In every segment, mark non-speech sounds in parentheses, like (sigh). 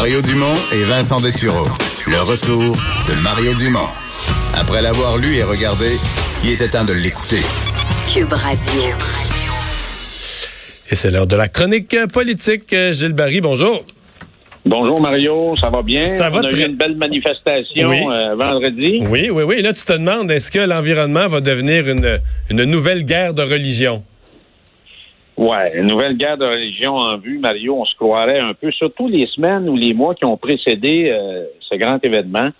Mario Dumont et Vincent Dessureau. Le retour de Mario Dumont. Après l'avoir lu et regardé, il était temps de l'écouter. Cube Radio. Et c'est l'heure de la chronique politique. Gilles Barry, bonjour. Bonjour Mario, ça va bien? Ça va On a très- eu une belle manifestation Oui. euh, vendredi. Oui, oui, oui. Là, tu te demandes, est-ce que l'environnement va devenir une, une nouvelle guerre de religion? Ouais, une nouvelle guerre de religion en vue, Mario. On se croirait un peu, surtout les semaines ou les mois qui ont précédé euh, ce grand événement.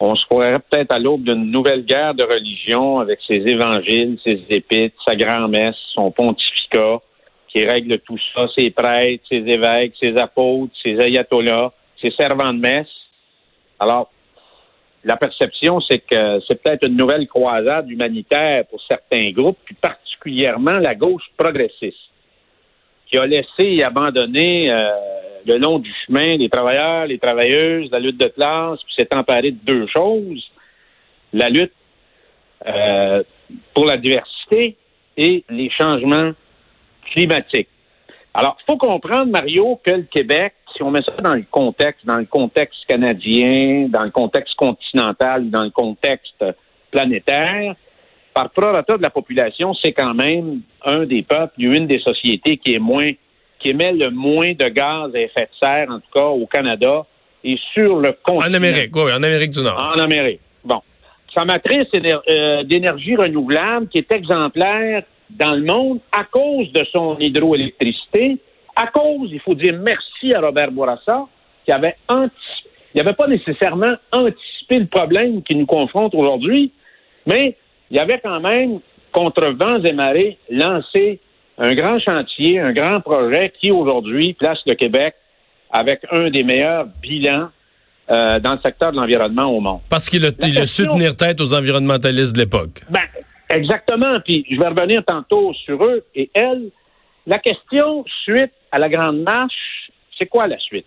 On se croirait peut-être à l'aube d'une nouvelle guerre de religion avec ses évangiles, ses épîtres, sa grand-messe, son pontificat qui règle tout ça, ses prêtres, ses évêques, ses apôtres, ses ayatollahs, ses servants de messe. Alors, la perception, c'est que c'est peut-être une nouvelle croisade humanitaire pour certains groupes, puis particulièrement la gauche progressiste, qui a laissé et abandonné euh, le long du chemin les travailleurs, les travailleuses, la lutte de classe, puis s'est emparé de deux choses. La lutte euh, pour la diversité et les changements climatiques. Alors, il faut comprendre, Mario, que le Québec, si on met ça dans le contexte, dans le contexte canadien, dans le contexte continental, dans le contexte planétaire, par prorata de la population, c'est quand même un des peuples, une des sociétés qui est moins, qui émet le moins de gaz à effet de serre, en tout cas au Canada et sur le continent. En Amérique, oui, en Amérique du Nord. En Amérique. Bon. Sa matrice euh, d'énergie renouvelable qui est exemplaire dans le monde à cause de son hydroélectricité, à cause, il faut dire merci à Robert Bourassa, qui avait anticipé, il n'avait pas nécessairement anticipé le problème qui nous confronte aujourd'hui, mais il y avait quand même, contre vents et marées, lancé un grand chantier, un grand projet qui aujourd'hui place le Québec avec un des meilleurs bilans euh, dans le secteur de l'environnement au monde. Parce qu'il a, il a su tenir tête aux environnementalistes de l'époque. Ben, exactement. Puis je vais revenir tantôt sur eux et elles. La question suite à la grande marche, c'est quoi la suite?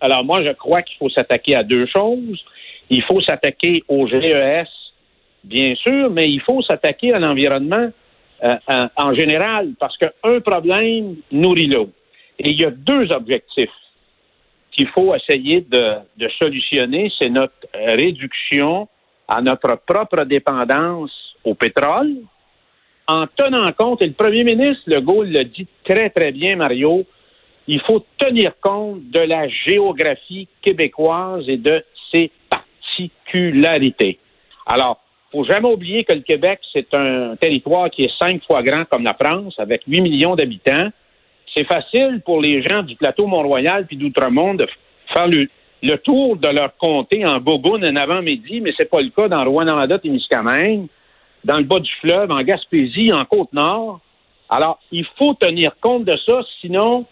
Alors moi, je crois qu'il faut s'attaquer à deux choses. Il faut s'attaquer au GES, bien sûr, mais il faut s'attaquer à l'environnement euh, en, général, parce qu'un problème nourrit l'autre. Et il y a deux objectifs qu'il faut essayer de, solutionner, c'est notre réduction à notre propre dépendance au pétrole, en tenant compte, et le premier ministre Legault l'a dit très, très bien, Mario, il faut tenir compte de la géographie québécoise et de ses particularités. Alors, faut jamais oublier que le Québec, c'est un territoire qui est cinq fois grand comme la France, avec 8 millions d'habitants. C'est facile pour les gens du plateau Mont-Royal puis d'Outremont de faire le, le tour de leur comté en boboune en avant-midi, mais c'est pas le cas dans Rouen-Noranda-Témiscamingue, dans le bas du fleuve, en Gaspésie, en Côte-Nord. Alors, il faut tenir compte de ça, sinon,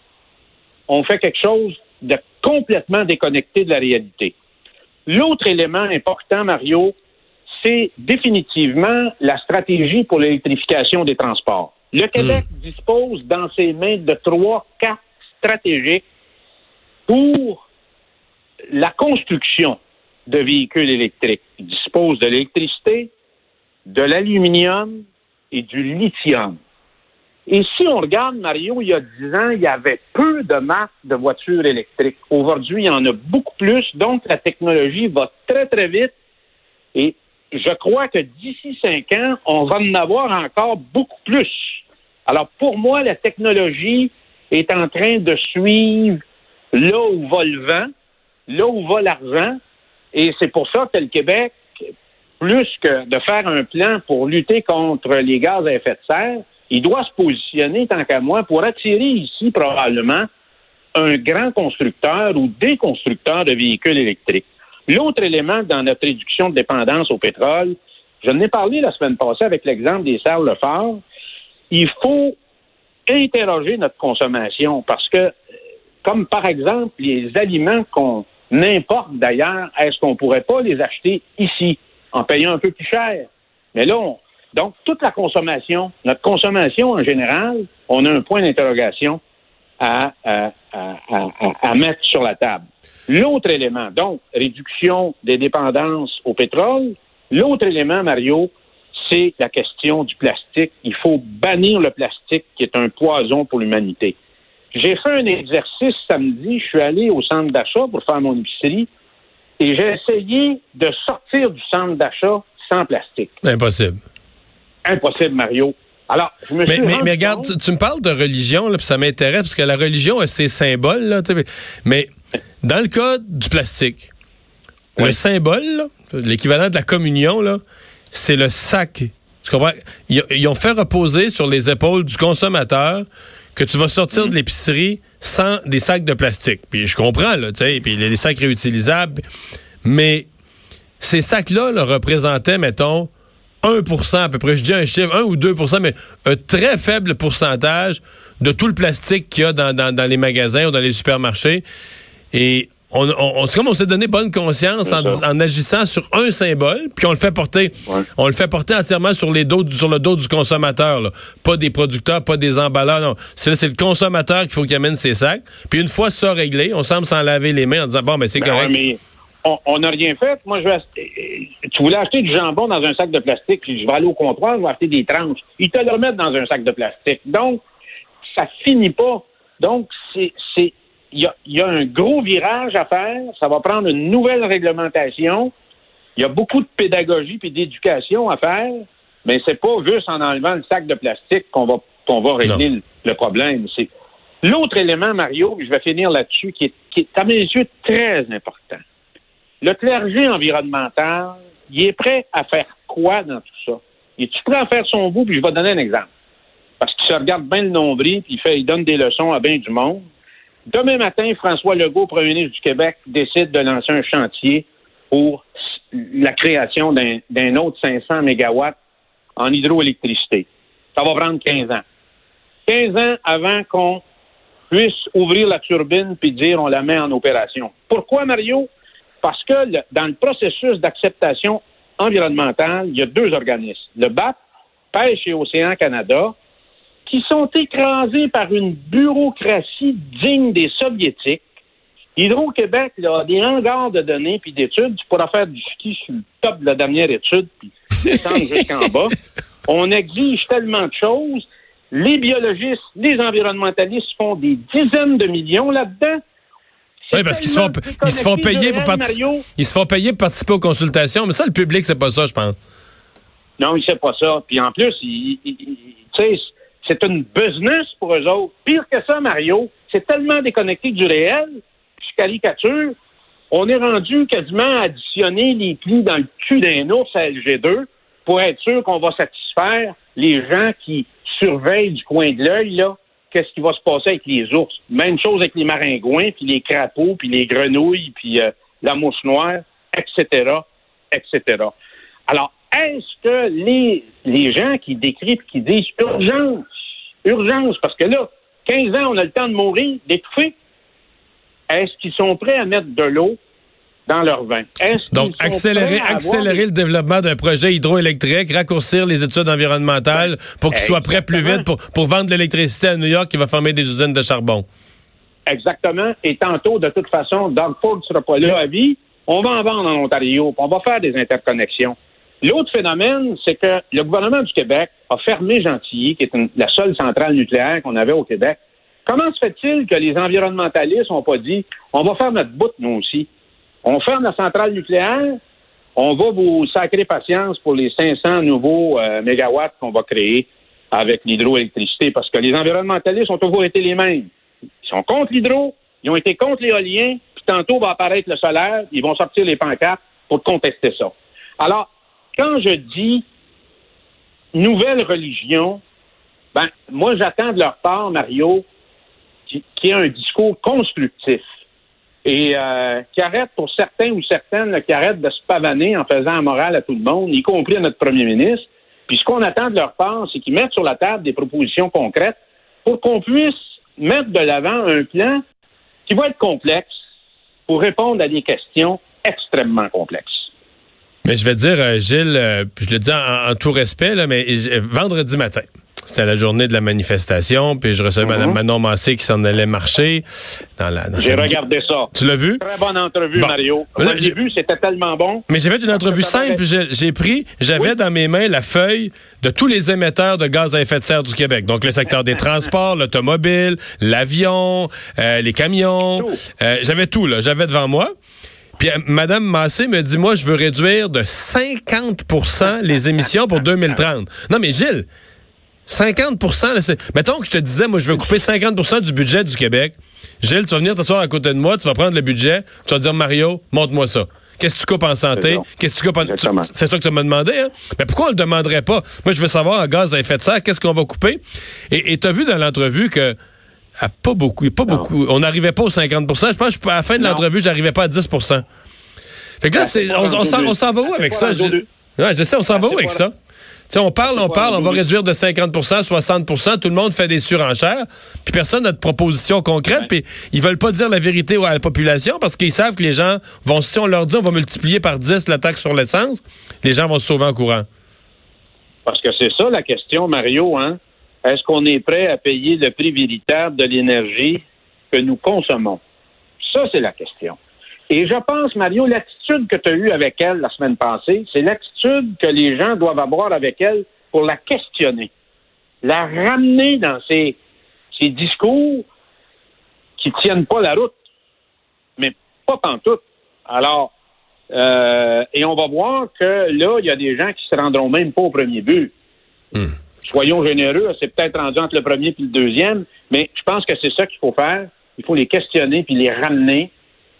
on fait quelque chose de complètement déconnecté de la réalité. L'autre élément important, Mario, c'est définitivement la stratégie pour l'électrification des transports. Le Québec dispose dans ses mains de trois cartes stratégiques pour la construction de véhicules électriques. Il dispose de l'électricité, de l'aluminium et du lithium. Et si on regarde, Mario, il y a 10 ans, il y avait peu de marques de voitures électriques. Aujourd'hui, il y en a beaucoup plus, donc la technologie va très, très vite. Et je crois que d'ici cinq ans, on va en avoir encore beaucoup plus. Alors, pour moi, la technologie est en train de suivre là où va le vent, là où va l'argent. Et c'est pour ça que le Québec, plus que de faire un plan pour lutter contre les gaz à effet de serre, il doit se positionner, tant qu'à moi, pour attirer ici probablement un grand constructeur ou des constructeurs de véhicules électriques. L'autre élément dans notre réduction de dépendance au pétrole, je n'ai parlé la semaine passée avec l'exemple des serres Lefort, il faut interroger notre consommation parce que, comme par exemple les aliments qu'on importe d'ailleurs, est-ce qu'on pourrait pas les acheter ici? En payant un peu plus cher? Mais là, on, donc, toute la consommation, notre consommation en général, on a un point d'interrogation à, à, à, à, mettre sur la table. L'autre élément, donc, réduction des dépendances au pétrole. L'autre élément, Mario, c'est la question du plastique. Il faut bannir le plastique qui est un poison pour l'humanité. J'ai fait un exercice samedi. Je suis allé au centre d'achat pour faire mon épicerie et j'ai essayé de sortir du centre d'achat sans plastique. Impossible. Impossible, Mario. Alors, je me mais, suis mais, mais regarde, tu, tu me parles de religion, là, puis ça m'intéresse, parce que la religion a ses symboles, là, mais dans le cas du plastique, le symbole, l'équivalent de la communion, là, c'est le sac. Tu comprends? Ils, ils ont fait reposer sur les épaules du consommateur que tu vas sortir Mhm. de l'épicerie sans des sacs de plastique. Puis je comprends, là, tu sais, puis les sacs réutilisables, mais ces sacs-là là, représentaient, mettons, 1% à peu près, je dis un chiffre, 1 ou 2% mais un très faible pourcentage de tout le plastique qu'il y a dans, dans- dans les magasins ou dans les supermarchés. Et on, on- on- c'est comme on s'est donné bonne conscience en, C'est agissant sur un symbole, puis on le fait porter. Ouais. On le fait porter entièrement sur les dos, sur le dos du consommateur, là. pas des producteurs, pas des emballeurs. Non, c'est c'est le consommateur qu'il faut qu'il amène ses sacs. Puis une fois ça réglé, on semble s'en laver les mains en disant bon, ben c'est Ben correct. ouais, mais on- on n'a rien fait. Moi, je vais acheter- tu voulais acheter du jambon dans un sac de plastique, puis je vais aller au comptoir, je vais acheter des tranches. Ils te le remettent dans un sac de plastique. Donc, ça finit pas. Donc, c'est, c'est, il y a, y a un gros virage à faire. Ça va prendre une nouvelle réglementation. Il y a beaucoup de pédagogie et d'éducation à faire, mais c'est pas juste en enlevant le sac de plastique qu'on va, qu'on va régler le, le problème. C'est l'autre élément, Mario, puis je vais finir là-dessus, qui est, qui est à mes yeux très important. Le clergé environnemental, il est prêt à faire quoi dans tout ça? Il est-tu prêt à faire son bout? Puis je vais donner un exemple. Parce qu'il se regarde bien le nombril, puis il, fait, il donne des leçons à bien du monde. Demain matin, François Legault, premier ministre du Québec, décide de lancer un chantier pour la création d'un autre 500 mégawatts en hydroélectricité. Ça va prendre 15 ans. 15 ans avant qu'on puisse ouvrir la turbine puis dire on la met en opération. Pourquoi, Mario? Parce que dans le processus d'acceptation environnementale, il y a deux organismes. Le BAP, Pêche et Océan Canada, qui sont écrasés par une bureaucratie digne des soviétiques. Hydro-Québec là, a des hangars de données puis d'études. Tu pourras faire du ski sur le top de la dernière étude puis descendre (laughs) jusqu'en bas. On exige tellement de choses. Les biologistes, les environnementalistes font des dizaines de millions là-dedans. Oui, parce qu'ils se font, ils se font payer pour participer. Ils se font payer pour participer aux consultations, mais ça, le public, c'est pas ça, je pense. Non, il sait pas ça. Puis en plus, il, il- il- tu sais, c'est une business pour eux autres. Pire que ça, Mario, c'est tellement déconnecté du réel, puis je caricature, on est rendu quasiment à additionner les plis dans le cul d'un ours à LG2 pour être sûr qu'on va satisfaire les gens qui surveillent du coin de l'œil, là, qu'est-ce qui va se passer avec les ours? Même chose avec les maringouins, puis les crapauds, puis les grenouilles, puis euh, la mouche noire, etc., etc. Alors, est-ce que les, les gens qui décrivent, qui disent urgence, urgence, parce que là, 15 ans, on a le temps de mourir, d'étouffer, est-ce qu'ils sont prêts à mettre de l'eau dans leur vin? Donc, qu'ils accélérer, prêts avoir accélérer le développement d'un projet hydroélectrique, raccourcir les études environnementales pour qu'il soit prêt plus vite pour, pour vendre de l'électricité à New York qui va former des usines de charbon? Exactement. Et tantôt, de toute façon, Doug Ford ne sera pas là à vie. On va en vendre en Ontario, puis on va faire des interconnexions. L'autre phénomène, c'est que le gouvernement du Québec a fermé Gentilly, qui est la seule centrale nucléaire qu'on avait au Québec. Comment se fait-il que les environnementalistes n'ont pas dit on va faire notre bout, nous aussi? On ferme la centrale nucléaire, on va vous sacrer patience pour les 500 nouveaux euh, mégawatts qu'on va créer avec l'hydroélectricité, parce que les environnementalistes ont toujours été les mêmes. Ils sont contre l'hydro, ils ont été contre l'éolien, puis tantôt va apparaître le solaire, ils vont sortir les pancartes pour contester ça. Alors, quand je dis nouvelle religion, ben, moi, j'attends de leur part, Mario, qui, qui ait un discours constructif et euh, qui arrête pour certains ou certaines, là, qui arrête de se pavaner en faisant la morale à tout le monde, y compris à notre premier ministre. Puis ce qu'on attend de leur part, c'est qu'ils mettent sur la table des propositions concrètes pour qu'on puisse mettre de l'avant un plan qui va être complexe pour répondre à des questions extrêmement complexes. Mais je vais te dire, euh, Gilles, euh, je le dis en, en tout respect, là, mais euh, vendredi matin, C'était la journée de la manifestation, puis je recevais Mme Manon Massé qui s'en allait marcher. Dans la, dans J'ai cette- regardé ça. Tu l'as vu? Très bonne entrevue, Bon. Mario. Moi, j'ai- vu, c'était tellement bon. Mais j'ai fait une entrevue simple. J'ai j'ai pris, j'avais dans mes mains la feuille de tous les émetteurs de gaz à effet de serre du Québec. Donc le secteur des transports, (laughs) l'automobile, l'avion, euh, les camions. Euh, j'avais tout là, j'avais devant moi. Puis euh, Madame Massé me dit moi je veux réduire de 50% les émissions pour 2030. Non mais Gilles, 50% là, c'est mettons que je te disais moi je veux couper 50% du budget du Québec. Gilles, tu vas venir t'asseoir à côté de moi, tu vas prendre le budget, tu vas dire Mario, montre-moi ça. Qu'est-ce que tu coupes en santé? Qu'est-ce que tu coupes en... C'est ça que tu m'as demandé, hein? Mais pourquoi on le demanderait pas? Moi, je veux savoir en gaz à effet de serre, qu'est-ce qu'on va couper? Et tu as vu dans l'entrevue que à pas beaucoup, pas beaucoup. On n'arrivait pas aux 50% Je pense que à la fin de l'entrevue, j'arrivais pas à 10% Fait que là, Ben, c'est, on, s'en, va où avec ça? Je, ouais, je sais, on s'en va c'est où avec ça? Tu sais, on parle, on parle, on va réduire de 50% 60% tout le monde fait des surenchères, puis personne n'a de proposition concrète, puis ils veulent pas dire la vérité à la population parce qu'ils savent que les gens vont, si on leur dit on va multiplier par 10 la taxe sur l'essence, les gens vont se sauver en courant. Parce que c'est ça la question, Mario. Hein? Est-ce qu'on est prêt à payer le prix véritable de l'énergie que nous consommons? Ça, c'est la question. Et je pense, Mario, l'attitude que tu as eue avec elle la semaine passée, c'est l'attitude que les gens doivent avoir avec elle pour la questionner, la ramener dans ses, discours qui tiennent pas la route, mais pas pantoute. Alors, euh, et on va voir que là, il y a des gens qui se rendront même pas au premier but. Soyons généreux, c'est peut-être rendu entre le premier et le deuxième, mais je pense que c'est ça qu'il faut faire. Il faut les questionner puis les ramener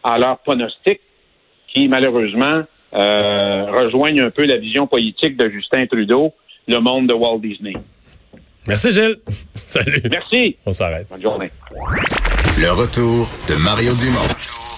à leur pronostic qui, malheureusement, euh, rejoignent un peu la vision politique de Justin Trudeau, le monde de Walt Disney. Merci Gilles. (laughs) Salut. Merci. On s'arrête. Bonne journée. Le retour de Mario Dumont.